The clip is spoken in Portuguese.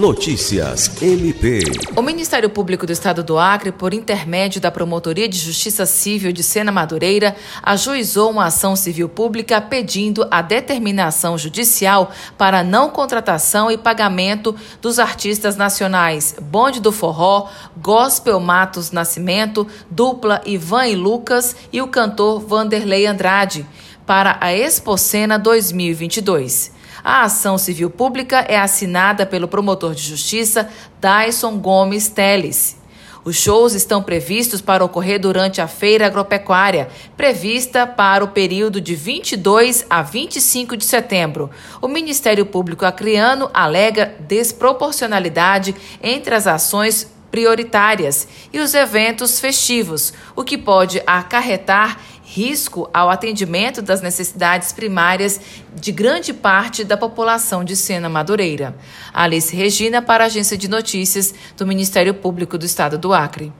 Notícias MP. O Ministério Público do Estado do Acre, por intermédio da Promotoria de Justiça Civil de Sena Madureira, ajuizou uma ação civil pública pedindo a determinação judicial para não contratação e pagamento dos artistas nacionais Bonde do Forró, Gospel Matos Nascimento, Dupla Ivan e Lucas e o cantor Vanderlei Andrade para a Expocena 2022. A ação civil pública é assinada pelo promotor de justiça Dyson Gomes Teles. Os shows estão previstos para ocorrer durante a Feira Agropecuária, prevista para o período de 22 a 25 de setembro. O Ministério Público Acreano alega desproporcionalidade entre as ações prioritárias e os eventos festivos, o que pode acarretar risco ao atendimento das necessidades primárias de grande parte da população de Sena Madureira. Alice Regina, para a Agência de Notícias do Ministério Público do Estado do Acre.